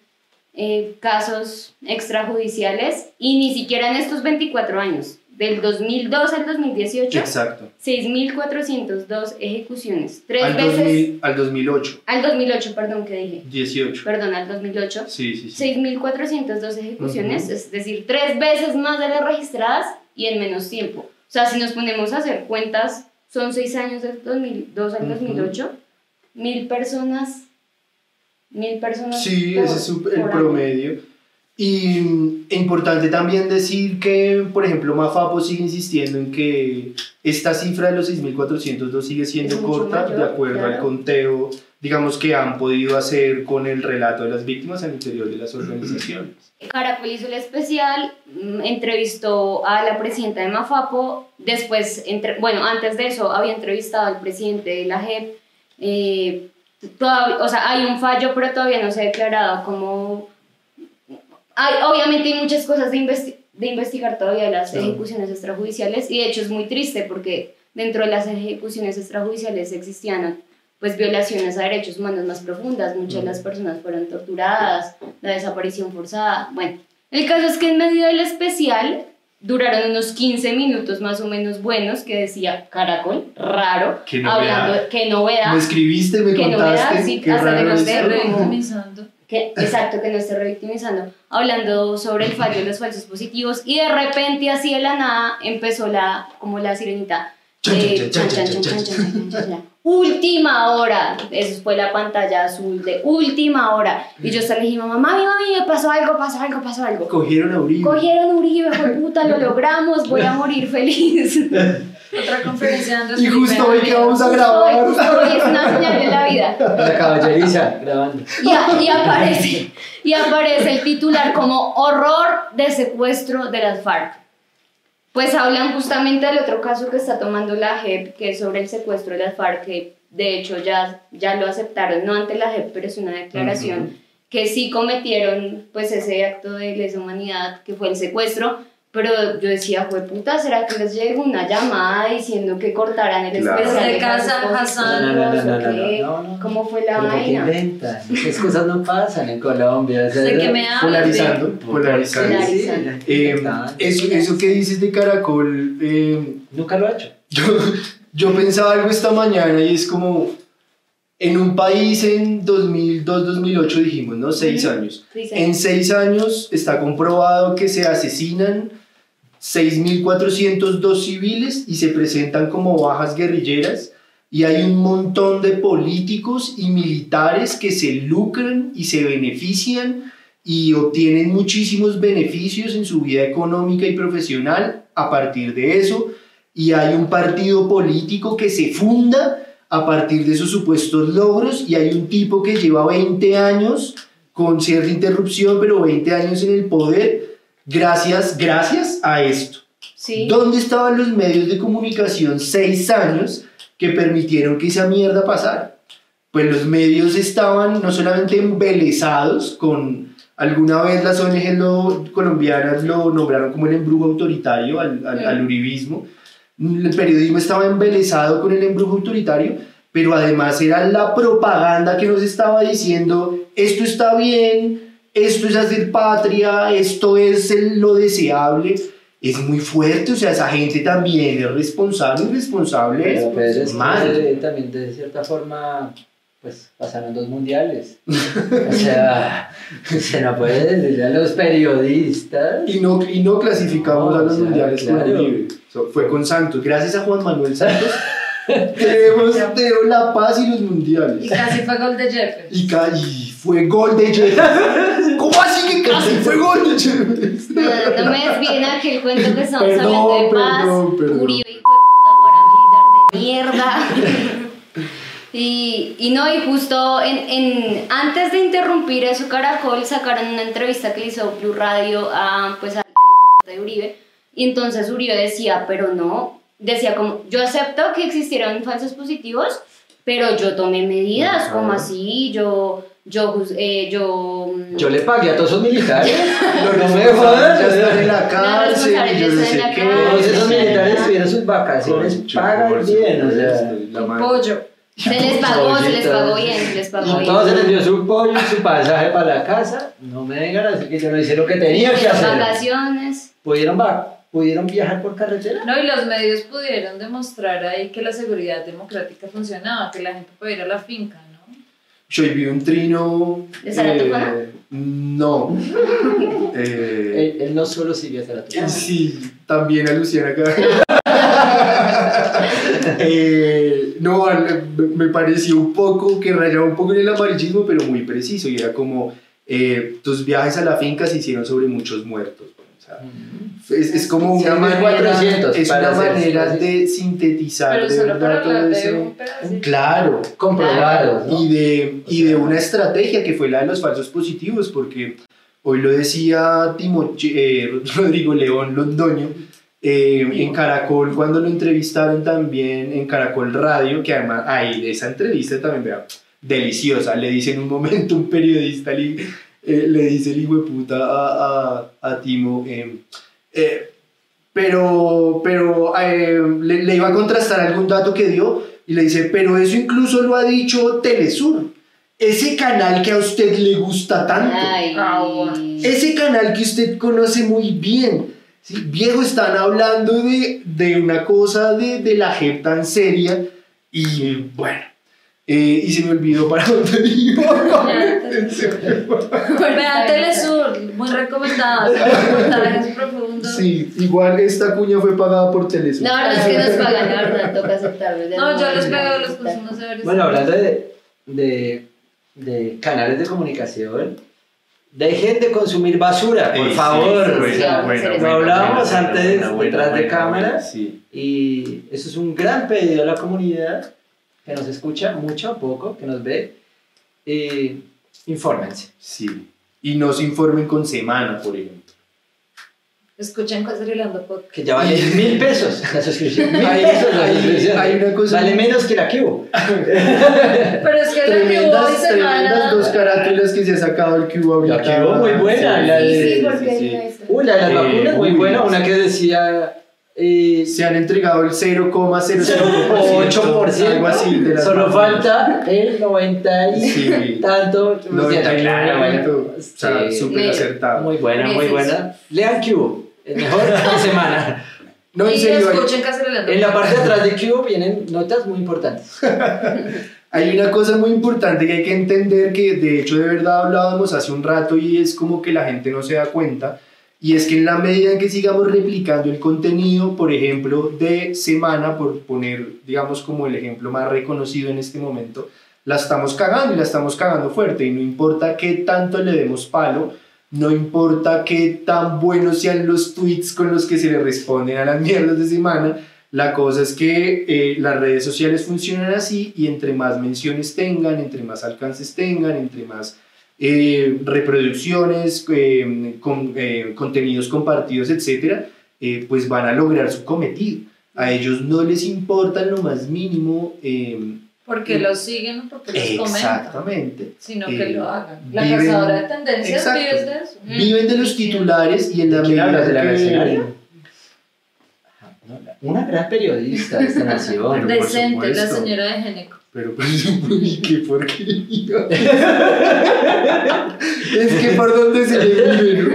eh, casos extrajudiciales y ni siquiera en estos 24 años, del 2002 al 2018, Exacto. 6.402 ejecuciones, tres Al, veces, 2000 al 2008. al 2008, perdón, que dije, 18. perdón, al 2008, Sí, sí, sí. 6.402 ejecuciones, Ujú. es decir, tres veces más de las registradas y en menos tiempo. O sea, si nos ponemos a hacer cuentas, son seis años del 2002 al Ujú. 2008, mil personas, mil personas. Sí, por- ese es el por año. Y mm, importante también decir que, por ejemplo, Mafapo sigue insistiendo en que esta cifra de los 6.402 sigue siendo Es corta mayor, de acuerdo al claro. conteo digamos, que han podido hacer con el relato de las víctimas al interior de las organizaciones. Caracol hizo el especial, mm, entrevistó a la presidenta de Mafapo, después, entre, bueno, antes de eso había entrevistado al presidente de la JEP, eh, todavía, o sea, hay un fallo, pero todavía no se ha declarado como... Hay, obviamente hay muchas cosas de, investi- de investigar todavía las Claro. ejecuciones extrajudiciales y de hecho es muy triste porque dentro de las ejecuciones extrajudiciales existían pues violaciones a derechos humanos más profundas, muchas de las personas fueron torturadas, la desaparición forzada, bueno, el caso es que en medio del especial duraron unos 15 minutos más o menos buenos que decía Caracol, raro, Qué novedad. hablando, qué novedad, Me escribiste, me Qué contaste. novedad, sí, qué hasta raro que, exacto, que no esté revictimizando, hablando sobre el fallo de los falsos positivos y de repente así de la nada empezó la, como la sirenita. Última hora, eso fue la pantalla azul de última hora. Y yo hasta le mamá, mami, mami, me pasó algo, pasó algo, pasó algo. Cogieron a Uribe. Cogieron a Uribe, fue puta, lo logramos, voy a morir feliz. Otra conferencia de Andrés Y justo hoy que vamos a Hoy, grabar. justo hoy es una señal de la vida. La caballeriza grabando. Y, a- y aparece, y aparece el titular como horror de secuestro de las FARC. Pues hablan justamente del otro caso que está tomando la JEP, que es sobre el secuestro de las FARC, que de hecho ya, ya lo aceptaron, no ante la JEP, pero es una declaración, que sí cometieron pues ese acto de lesa humanidad, que fue el secuestro, pero yo decía, fue puta, ¿será que les llegó una llamada diciendo que cortaran el Claro. especial Desde casa, Hassan. No, no, no. ¿Cómo fue la ¿por qué vaina? inventan? Esas cosas no pasan en Colombia. o sea, ¿De qué me hablas? Polarizando. de- Polarizando. Sí, sí, Polarizando. Eh, eso, eso que dices de Caracol, eh, Nunca lo ha hecho. yo, yo pensaba algo esta mañana y es como, en un país en 2002-2008 dijimos, ¿no? Seis años. Sí, sí. En seis años está comprobado que se asesinan 6.402 civiles y se presentan como bajas guerrilleras. Y hay un montón de políticos y militares que se lucran y se benefician y obtienen muchísimos beneficios en su vida económica y profesional a partir de eso. Y hay un partido político que se funda a partir de esos supuestos logros y hay un tipo que lleva 20 años con cierta interrupción, pero 20 años en el poder, gracias, gracias a esto. Sí. ¿Dónde estaban los medios de comunicación seis años que permitieron que esa mierda pasara? Pues los medios estaban no solamente embelesados con... Alguna vez las ONG lo- colombianas lo nombraron como el embrujo autoritario al, al- al uribismo. El periodismo estaba embelesado con el embrujo autoritario, pero además era la propaganda que nos estaba diciendo esto está bien, esto es hacer patria, esto es el- lo deseable. Es muy fuerte, o sea, esa gente también es responsable y responsable Pero pues, es que, mal. también de cierta forma, pues pasaron dos mundiales. o sea, se no puede decirle a los periodistas. Y no, y no clasificamos No, a los o sea, mundiales con claro. Uribe. So, fue con Santos. Gracias a Juan Manuel Santos tenemos la paz y los Y mundiales. casi fue gol de Jeffers. Y, y fue gol de Jefferson. ¿Cómo así que casi fue gol? No, no, me desvíen aquel cuento que estamos Perdón, hablando de paz. perdón, perdón. Uribe, hijo de puta paramilitar de mierda. Y, y no, y justo en, en, antes de interrumpir eso, Caracol sacaron una entrevista que hizo Blue Radio a, pues, de de Uribe. Y entonces Uribe decía, pero no, decía como, yo acepto que existieron falsos positivos, pero yo tomé medidas, como así, yo, yo, juz- eh, yo, mm, Yo le pagué a todos esos militares. No me jodas. ya están en la cárcel. yo no sé qué. Todos esos militares tuvieron sus vacaciones, pagan bien, o sea. pollo. Se les pagó, se les pagó bien, se les pagó A bien. todos se les dio su pollo su pasaje para la casa. No me vengan a decir que yo no hice lo que tenía que hacer. vacaciones. ¿Pudieron, va- ¿Pudieron viajar por carretera? No, y los medios pudieron demostrar ahí que la seguridad democrática funcionaba, que la gente podía ir a la finca. Yo vi un trino. ¿De eh, no. Eh, Él, él no solo sirvió hasta la Eh, Sí, también a Luciana acá. Eh, no, me pareció un poco que rayaba un poco en el amarillismo, pero muy preciso. Y era como: eh, tus viajes a la finca se hicieron sobre muchos muertos. Es, es como una Sí, manera, 1400 es una hacer manera de sintetizar Pero de verdad todo pedacito. Claro, Comprobados, ¿no? y de, y de sea- una estrategia que fue la de los falsos positivos, porque hoy lo decía Timoche- eh, Rodrigo León Londoño eh, en Caracol cuando lo entrevistaron también en Caracol Radio, que además ahí de esa entrevista también, vea, deliciosa, le dice en un momento un periodista, le, eh, le dice el hijo de puta a, a, a Timo, eh, eh, pero, pero eh, le, le iba a contrastar algún dato que dio y le dice, pero eso incluso lo ha dicho Telesur, ese canal que a usted le gusta tanto, Ay. Ah, ese canal que usted conoce muy bien. ¿sí? Viejo, están hablando de, de una cosa de, de la JEP tan seria y bueno, eh, y se me olvidó para dónde iba. Vean Telesur, muy recomendada. Reportajes profundos. Sí, igual esta cuña fue pagada por Telesur. La verdad es que nos pagan, la verdad, toca aceptarlo. de No, yo los veo, los consumo severos. Bueno, hablando de, de, de canales de comunicación, dejen de consumir basura, por Eh, sí, favor. bueno, lo hablábamos antes detrás de cámara sí. y eso es un gran pedido a la comunidad que nos escucha mucho o poco, que nos ve. Eh, infórmense. Sí. Y nos informen con semana, por ejemplo. Escuchen Cosrilando Podcast. Que ya vale mil pesos la suscripción. Mil Hay- pesos la suscripción. hay una cosa Vale muy- menos que la que hubo. Pero es que la Tremendas, tremendas semana. dos carátulas que se ha sacado el cubo ahorita. La hubo muy buena, la Sí, de- sí, porque sí, sí. no Uy, la de las Eh, vacunas, muy uy, buena. sí. Una que decía. Eh, Se han entregado el 0,00%. 8%. Algo así. De Solo falta el 90 y Sí. tanto. No, Claro, claro, bueno. O sea, Sí. súper Me- acertado. Muy buena, muy buena. Lean Cubo. Es mejor de semana. No, en serio, hay- En la parte de atrás de Cubo vienen notas muy importantes. Hay una cosa muy importante que hay que entender que de hecho de verdad hablábamos hace un rato y es como que la gente no se da cuenta y es que en la medida en que sigamos replicando el contenido, por ejemplo, de semana, por poner digamos como el ejemplo más reconocido en este momento, la estamos cagando y la estamos cagando fuerte. Y no importa qué tanto le demos palo, no importa qué tan buenos sean los tweets con los que se le responden a las mierdas de semana, la cosa es que eh, las redes sociales funcionan así y entre más menciones tengan, entre más alcances tengan, entre más eh, reproducciones, eh, con, eh, contenidos compartidos, etc., eh, pues van a lograr su cometido. A ellos no les importa en lo más mínimo. eh, Porque los siguen o porque los comentan. exactamente. Sino Eh, que lo hagan. La viven- cazadora de tendencias vive de eso. Viven de los titulares y en la ¿De quién hablas? ¿De la mercenaria? Una gran periodista de esta nación. Decente, la señora de Geneco. Pero pues, ¿y qué porquería? es que por dónde se le vive, ¿no?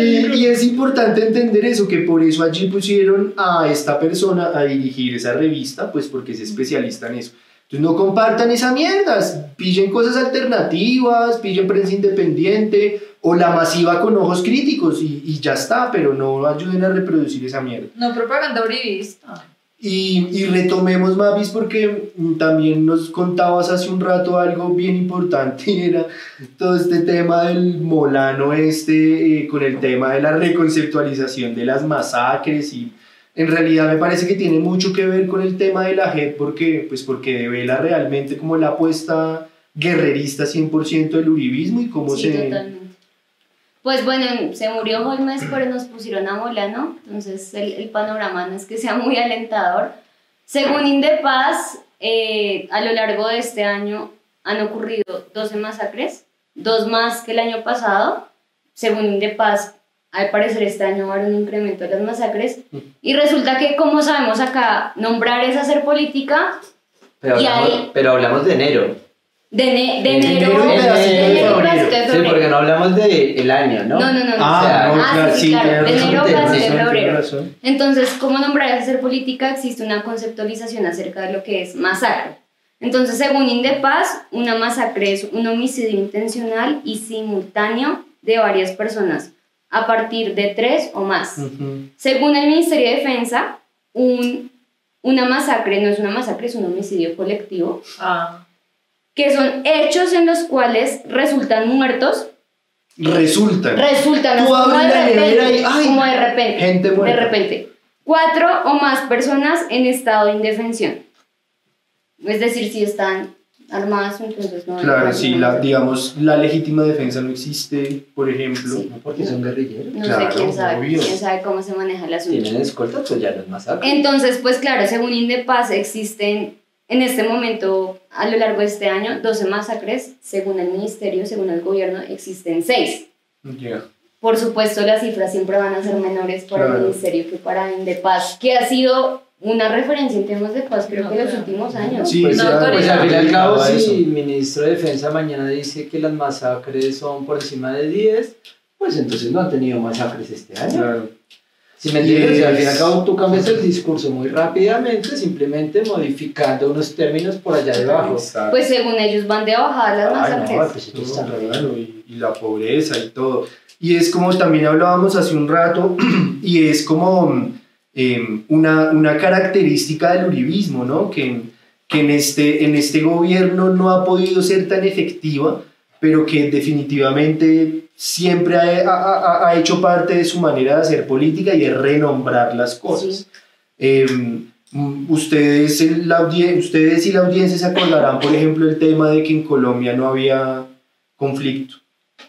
Y, y es importante entender eso, que por eso allí pusieron a esta persona a dirigir esa revista, pues porque es especialista en eso. Entonces no compartan esa mierda, pillen cosas alternativas, pillen prensa independiente o la masiva con ojos críticos y, y ya está, pero no ayuden a reproducir esa mierda. No propaganda uribista. Y, y retomemos, Mavis, porque también nos contabas hace un rato algo bien importante, y era todo este tema del molano este, eh, con el tema de la reconceptualización de las masacres, y en realidad me parece que tiene mucho que ver con el tema de la JEP, porque, pues porque devela realmente como la apuesta guerrerista 100% del uribismo y cómo Sí, se... totalmente. Pues bueno, se murió Holmes, pero nos pusieron a Molano, entonces el, el panorama no es que sea muy alentador. Según Indepaz, eh, a lo largo de este año han ocurrido 12 masacres, dos más que el año pasado. Según Indepaz, al parecer este año va a haber un incremento de las masacres. Y resulta que, como sabemos acá, nombrar es hacer política. Pero Y hablamos, ahí- pero hablamos de enero. De, ne- de En enero, enero, de pedacito de enero, febrero. Sí, porque no hablamos del el año, ¿no? No, no, no. no. Ah, O sea, no, ah, claro, sí, claro, de enero tienes a razón, febrero. Entonces, ¿cómo nombrar hacer política? Existe una conceptualización acerca de lo que es masacre. Entonces, según Indepaz, una masacre es un homicidio intencional y simultáneo de varias personas, a partir de tres o más. Ujú. Según el Ministerio de Defensa, un, una masacre no es una masacre, es un homicidio colectivo Ah. Que son hechos en los cuales resultan muertos resultan. Resultan Tú abres de la nevera y, ¡ay! como de repente. Gente de muerta. repente. Cuatro o más personas en estado de indefensión. Es decir, si están armadas, entonces no. Claro, no- sí, la, digamos, la legítima defensa no existe, por ejemplo. Sí. No porque son guerrilleros. No Claro, sé quién sabe, obvio. quién sabe cómo se maneja el asunto. Tienen escolta, pues ya los masacran. Entonces, pues claro, según Indepaz existen en este momento, a lo largo de este año, 12 masacres. Según el ministerio, según el gobierno, existen 6. Ya. Por supuesto, las cifras siempre van a ser menores para Claro. el ministerio que para Indepaz, que ha sido una referencia en temas de paz, creo No, que los claro. últimos años. Sí, Pues, sí, no, pues al fin y al cabo, si el ministro de Defensa mañana dice que las masacres son por encima de 10, pues entonces no han tenido masacres este año. Claro. Si me entiendes, Yes. Al fin y al cabo tú cambias el discurso muy rápidamente, simplemente modificando unos términos por allá debajo. Exacto. Pues según ellos van de bajada las Ay, no, masacres. pues ellos están claro, y, y la pobreza y todo. Y es como también hablábamos hace un rato, y es como eh, una, una característica del uribismo, ¿no? Que, que en, este, en este gobierno no ha podido ser tan efectiva, pero que definitivamente siempre ha, ha- ha- ha hecho parte de su manera de hacer política y es renombrar las cosas. Sí. Eh, mm, ustedes, la ustedes y la audiencia se acordarán, por ejemplo, el tema de que en Colombia no había conflicto.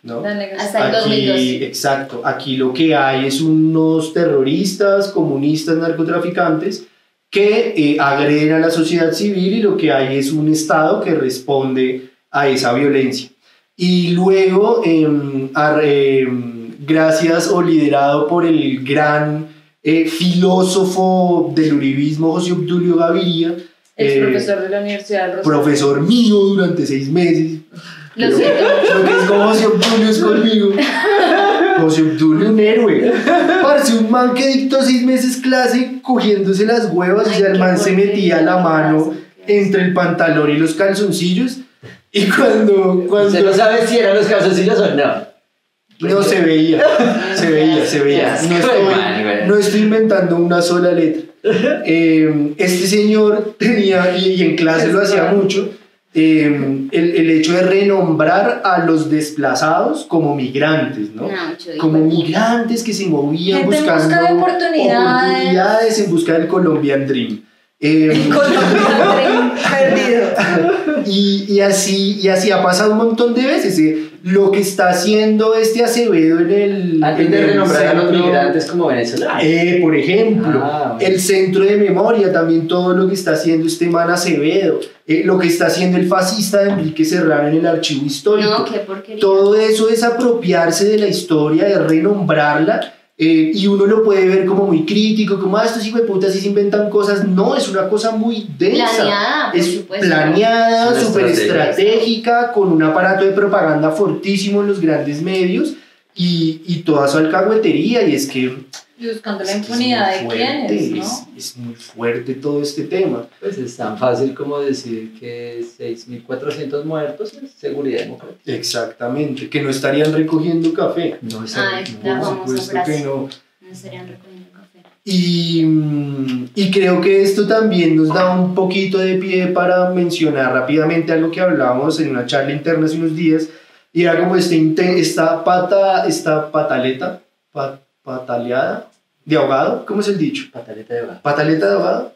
¿no? Hasta el Aquí, 2012. exacto, aquí lo que hay es unos terroristas, comunistas, narcotraficantes que eh, agreden a la sociedad civil y lo que hay es un Estado que responde a esa violencia. Y luego, em, ar- em, gracias o liderado por el gran eh, filósofo del uribismo, José Obdulio Gaviria, Ex eh, profesor de la Universidad del Rosario. profesor mío durante seis meses, Lo pero- siento. Lo que es como José Obdulio es conmigo. José Obdulio, un héroe. Parece un man que dictó seis meses clase cogiéndose las huevas Ay, el qué man se metía la mano entre el pantalón y los calzoncillos. Y cuando, cuando Usted no sabe si eran los calzoncillos o no. no se veía, se veía, se veía. No estoy, no estoy inventando una sola letra. Eh, este señor tenía, y, en clase lo hacía mucho, eh, el, el hecho de renombrar a los desplazados como migrantes, ¿no? Digo. Como migrantes que se movían busca buscando de oportunidades. oportunidades en busca del Colombian Dream. Eh, y, y así, y así ha pasado un montón de veces. eh. Lo que está haciendo este Acevedo en el. Antes de renombrar a los migrantes como venezolanos. Eh, por ejemplo, Ah, bueno. el centro de memoria, también todo lo que está haciendo este man Acevedo, eh, lo que está haciendo el fascista de Enrique Serrano en el archivo histórico. No, qué. Todo eso es apropiarse de la historia, de renombrarla, eh, y uno lo puede ver como muy crítico, como, ah, estos hijos de putas sí se inventan cosas. No, es una cosa muy densa. Planeada, es supuesto. planeada, súper estratégica, con un aparato de propaganda fortísimo en los grandes medios y, y toda su alcahuetería. Y es que Y buscando la es que es impunidad muy de fuerte, quienes, ¿no? Es, es muy fuerte todo este tema. Pues es tan fácil como decir que 6.400 muertos es seguridad democrática. Exactamente, que no estarían recogiendo café. No es Ay, la Por supuesto que no. No estarían recogiendo café. Y, y creo que esto también nos da un poquito de pie para mencionar rápidamente algo que hablábamos en una charla interna hace unos días, y era como este, esta, pata, esta pataleta, pa- pataleada de ahogado, ¿cómo es el dicho? Pataleta de hogar. ¿Pataleta de ahogado?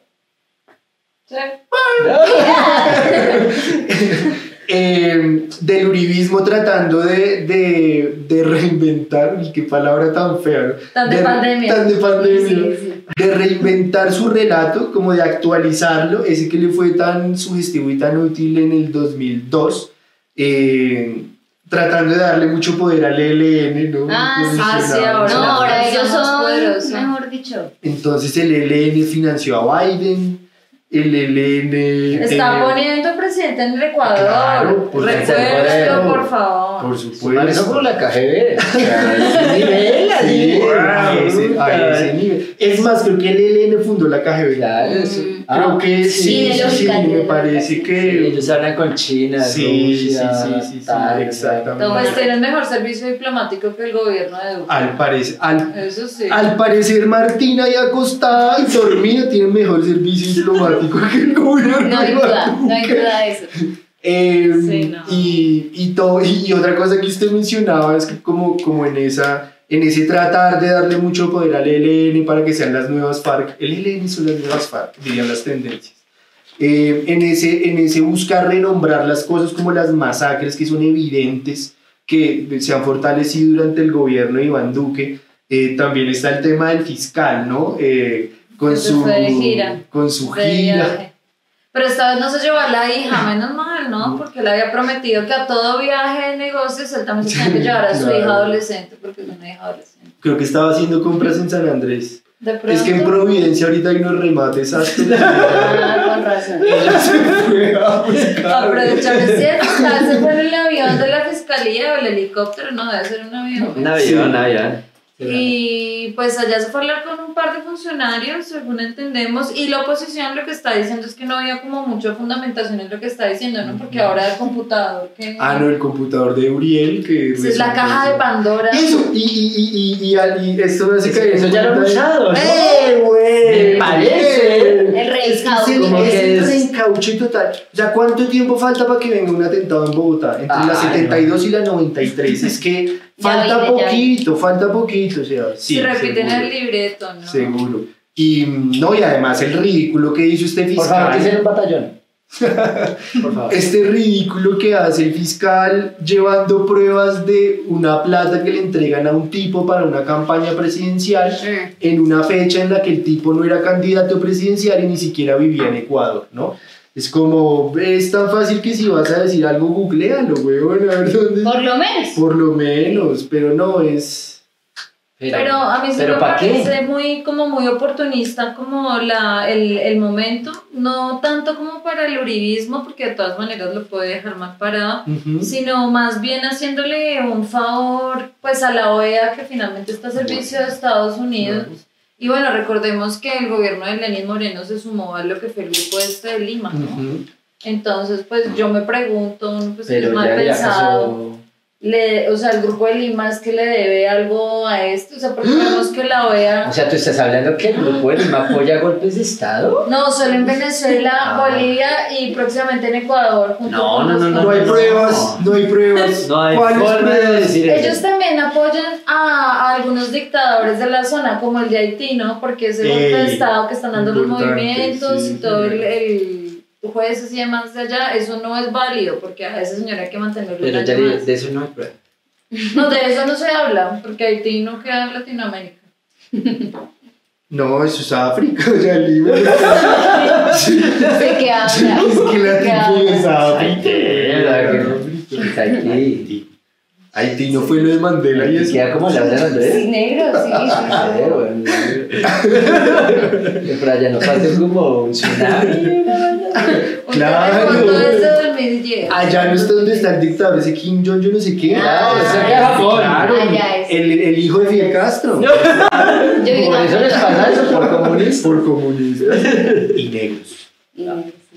Sí. Eh, del uribismo tratando de, de, de reinventar, qué palabra tan fea, ¿no? Tan de pandemia. Tan de pandemia. Sí, sí. de reinventar su relato, como de actualizarlo, ese que le fue tan sugestivo y tan útil en el 2002, eh, tratando de darle mucho poder al ELN, ¿no? Ah, sí, ah, ahora. No, ahora ellos son, poderosos. mejor dicho. Entonces el ELN financió a Biden, el ELN... Está poniendo presidente en el Ecuador. Claro, por Recuérdalo, supuesto. por favor. Por Eso supuesto. por la KGB. O sea, ese nivel, así. Sí, a ese, a ese nivel. Es más, creo que el ELN fundó la KGB. Claro, eso. Mm. Ah, Creo que sí, sí, sí, sí, me parece sí. que... Ellos hablan con China, Sí, Rusia, sí, sí, sí, sí, tal, exactamente. Toma. Pues tienen mejor servicio diplomático que el gobierno de Duque. Al parecer, al, Eso sí. al parecer Martina y acostada y dormida tiene mejor servicio diplomático que el gobierno. No hay duda, no hay duda de eso. Eh, Sí, no. y, y, todo, y, y otra cosa que usted mencionaba es que como, como en, esa, en ese tratar de darle mucho poder al ELN para que sean las nuevas FARC, el ELN son las nuevas FARC, dirían las tendencias. Eh, en, ese, en ese buscar renombrar las cosas como las masacres que son evidentes, que se han fortalecido durante el gobierno de Iván Duque, eh, también está el tema del fiscal, ¿no? Eh, con, su, fue de gira, con su de gira. viaje. Pero esta vez no se llevó a la hija, menos mal, ¿no? Porque le había prometido que a todo viaje de negocios él también se tenía que llevar a su Claro. hija adolescente, porque es una hija adolescente. Creo que estaba haciendo compras en San Andrés. De pronto. Es que en Providencia ahorita hay unos remates hasta Ah, con razón. Aprovechar es cierto, tal vez fue en el avión de la fiscalía o el helicóptero, no, debe ser un avión. Un avión, un Y pues allá se fue a hablar con un par de funcionarios, según entendemos, y la oposición lo que está diciendo es que no había como mucha fundamentación en lo que está diciendo, ¿no? Porque ahora el computador que... Ah, no, el computador de Uriel, que... Es la caja de Pandora. Eso, y, y, y, y, y, esto Eso en ya lo de- usado. ¡Eh, güey! Me parece. El rey Es que es el, Como es reencauche total. O sea, ¿cuánto tiempo falta para que venga un atentado en Bogotá? Entre la Ay, 72 y la 93. Es que falta vine, poquito, falta poquito. O sea, sí, si repiten seguro, el libreto, ¿no? Seguro. Y mm, no, y además el ridículo que hizo este Por favor, que fiscal. un batallón. Por favor. Este ridículo que hace el fiscal llevando pruebas de una plata que le entregan a un tipo para una campaña presidencial Mm. en una fecha en la que el tipo no era candidato presidencial y ni siquiera vivía en Ecuador, ¿no? Es como, es tan fácil que si vas a decir algo, googlealo, weón, a ver dónde... Por lo menos. Por lo menos, pero no, es... Pero a mí sí ¿pero me qué? parece muy, como muy oportunista como la, el, el momento, no tanto como para el uribismo, porque de todas maneras lo puede dejar mal parado, Ujú. sino más bien haciéndole un favor pues a la OEA que finalmente está a servicio de Estados Unidos. Y bueno, recordemos que el gobierno de Lenín Moreno se sumó a lo que fue el grupo este de Lima, ¿no? Ujú. Entonces, pues yo me pregunto, pues Pero es mal ya, ya pensado. pasó. Le, o sea, el grupo de Lima es que le debe algo a esto, o sea, porque vemos que la OEA... O sea, tú estás hablando que el grupo de Lima apoya golpes de Estado. No, solo en Venezuela, Ah. Bolivia y próximamente en Ecuador. junto No, con no, no, no, No hay pruebas, no hay pruebas. No hay ¿Cuáles forma de decir eso. Ellos también apoyan a, a algunos dictadores de la zona, como el de Haití, ¿no? Porque es el golpe de Estado que están dando los movimientos sí, y todo el, el jueces y demás de allá. Eso no es válido, porque a esa señora hay que mantenerlo Pero ya de, más. de eso no hay prueba. No, de eso no se habla, porque Haití no queda en Latinoamérica. No, eso es África, o sea, Lima. ¿De qué habla? Es que la tipo es África. Haití. Haití no fue lo de Mandela y eso. queda como la de Sí, Andrés. negro, sí. Ah, sí. bueno. Que por allá no pase como un tsunami. Claro. terremoto desde 2010. Allá no está donde está el dictador, ese Kim Jong, yo no sé qué. Claro, Ah, eso es Japón. Claro, Allá es. el, el hijo de Fidel Castro. Por eso les foto. pasa eso por comunistas. Por comunistas. Y negros. Y-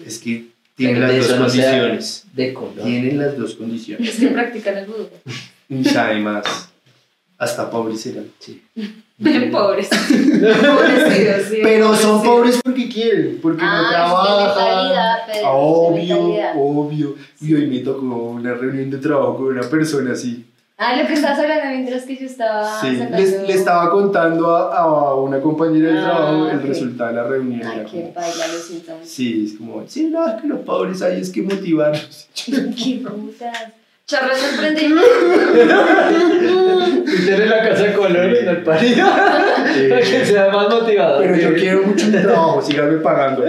Es que tienen las dos condiciones. De color. Tienen las dos condiciones. Es que practican el vudú. Y además, hasta pobres serán. Pobres. Pobrecidos, sí. Pero son pobres porque quieren, porque no Ah, de trabajan. Ah, de obvio, obvio. Y hoy me tocó una reunión de trabajo con una persona así. Ah, lo que estás hablando mientras que yo estaba Sí, les- le estaba contando a, a una compañera del Ah, trabajo el resultado de la reunión. Ay, qué como- baila, lo siento. Sí, es como, sí, no, es que los pobres hay es que motivarlos. Qué putas. Charlas de emprendimiento. Y tiene la casa de color y no el parido. Para que sea más motivador. Pero yo quiero mucho mi trabajo, síganme pagando.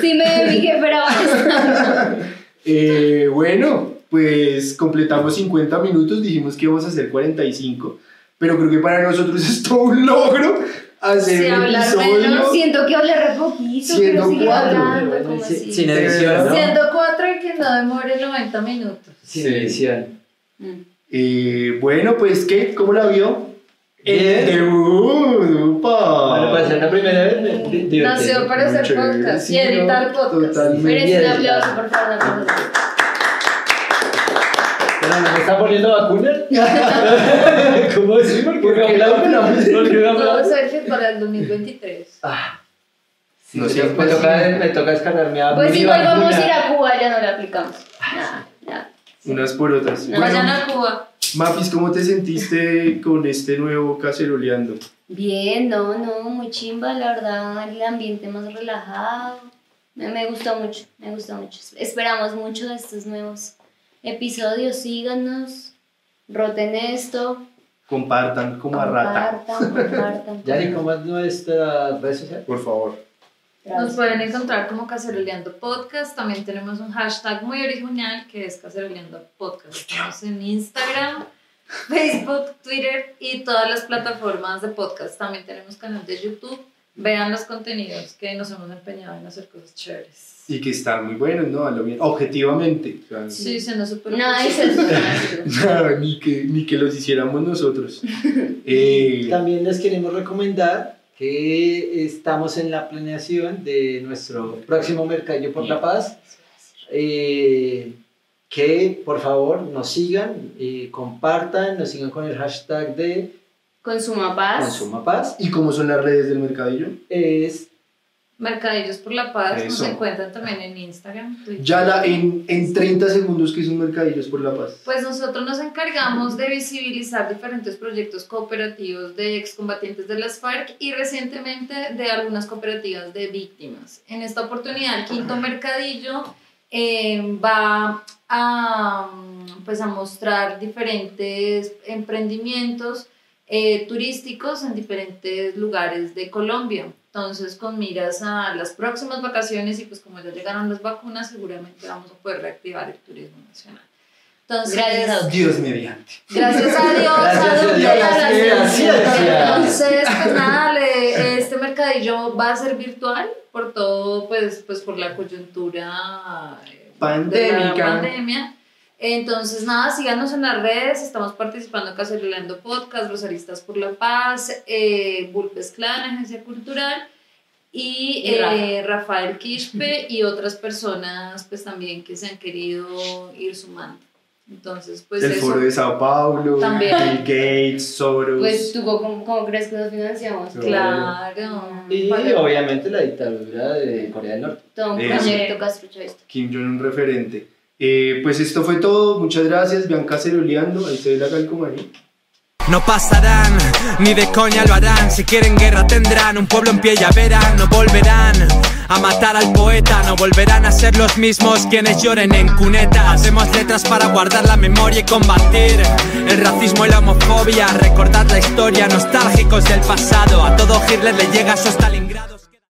Sí me dije, pero Eh, bueno, pues completamos 50 minutos, dijimos que íbamos a hacer 45, pero creo que para nosotros es todo un logro hacer Sí, un hablar episodio. menos, siento que hablé re poquito, Siendo pero sigue cuatro. hablando, como Sí, así. sin edición, ¿no? 104 y que no demore 90 minutos. Sin Sí. edición. Mm. Eh, bueno, pues, ¿qué? ¿Cómo la vio? Bien. El debut. Bueno, para ser la primera vez, di- divertido. Nació para hacer podcast y editar podcast. totalmente. Merece un aplauso, por favor. Me está poniendo vacuna. ¿Cómo decir? ¿Por qué ¿Por me no? ¿Por qué me No? Sergio, para el 2023. Ah, Sí, No me, sé, me pues, toca, me toca descargarme a Pues igual vamos vacuna. a ir a Cuba, ya no la aplicamos. Nada, nada. Unas por otras. No. Vayan Bueno, a Cuba. Mafis, ¿cómo te sentiste con este nuevo caceroleando? Bien, no, no, muy chimba, la verdad, el ambiente más relajado. Me, me gustó mucho, me gustó mucho. Esperamos mucho de estos nuevos episodios, síganos, roten esto, Compartan como a rata. compartan, compartan. Yari, ¿cómo es nuestra red social? Por favor. Nos pueden encontrar como Caceroleando Podcast. También tenemos un hashtag muy original que es Caceroleando Podcast. Estamos en Instagram, Facebook, Twitter y todas las plataformas de podcast. También tenemos canal de YouTube. Vean los contenidos que nos hemos empeñado en hacer cosas chéveres. Y que están muy buenos, ¿no? A lo bien. Objetivamente. O sea, Sí, siendo súper No, eso es nada, ni, que, ni que los hiciéramos nosotros. Eh, También les queremos recomendar que estamos en la planeación de nuestro próximo Mercadillo por la Paz. Eh, que por favor nos sigan, eh, compartan, nos sigan con el hashtag de Consuma paz. Consuma Paz. ¿Y cómo son las redes del mercadillo? Es Mercadillos por la Paz. Nos Eso. encuentran también en Instagram, Twitter. Ya la, en, en 30 segundos, que son mercadillos por la paz? Pues nosotros nos encargamos de visibilizar diferentes proyectos cooperativos de excombatientes de las FARC y recientemente de algunas cooperativas de víctimas. En esta oportunidad, el quinto mercadillo eh, va a, mm, pues, a mostrar diferentes emprendimientos eh, turísticos en diferentes lugares de Colombia. Entonces, con miras a las próximas vacaciones y pues como ya llegaron las vacunas, seguramente vamos a poder reactivar el turismo nacional. Entonces, Gracias a Dios. Mediante. Gracias a Dios. Gracias a Dios. Entonces, pues nada, le- este mercadillo va a ser virtual por todo, pues, pues por la coyuntura eh, Pandémica. de la pandemia. Entonces, nada, síganos en las redes, estamos participando en Cacerolando Podcast, Rosaristas por la Paz, eh, Bulpes Clan, Agencia Cultural, y, eh, Rafael Quispe y otras personas, pues también que se han querido ir sumando. Entonces, pues el eso. foro de Sao Paulo, También. Bill Gates, Soros. Pues tú, ¿cómo, cómo crees que nos financiamos? Claro. y Vale. obviamente la dictadura de Corea del Norte. Todo un proyecto. Kim Jong-un referente. Eh, pues esto fue todo. Muchas gracias. Bianca Ceroleando. Ahí se ve la calcomanía. No pasarán, ni de coña lo harán. Si quieren guerra tendrán un pueblo en pie ya verán. No volverán a matar al poeta, no volverán a ser los mismos quienes lloren en cuneta. Hacemos letras para guardar la memoria y combatir el racismo y la homofobia. Recordar la historia, nostálgicos del pasado. A todo Hitler le llega su Stalingrado.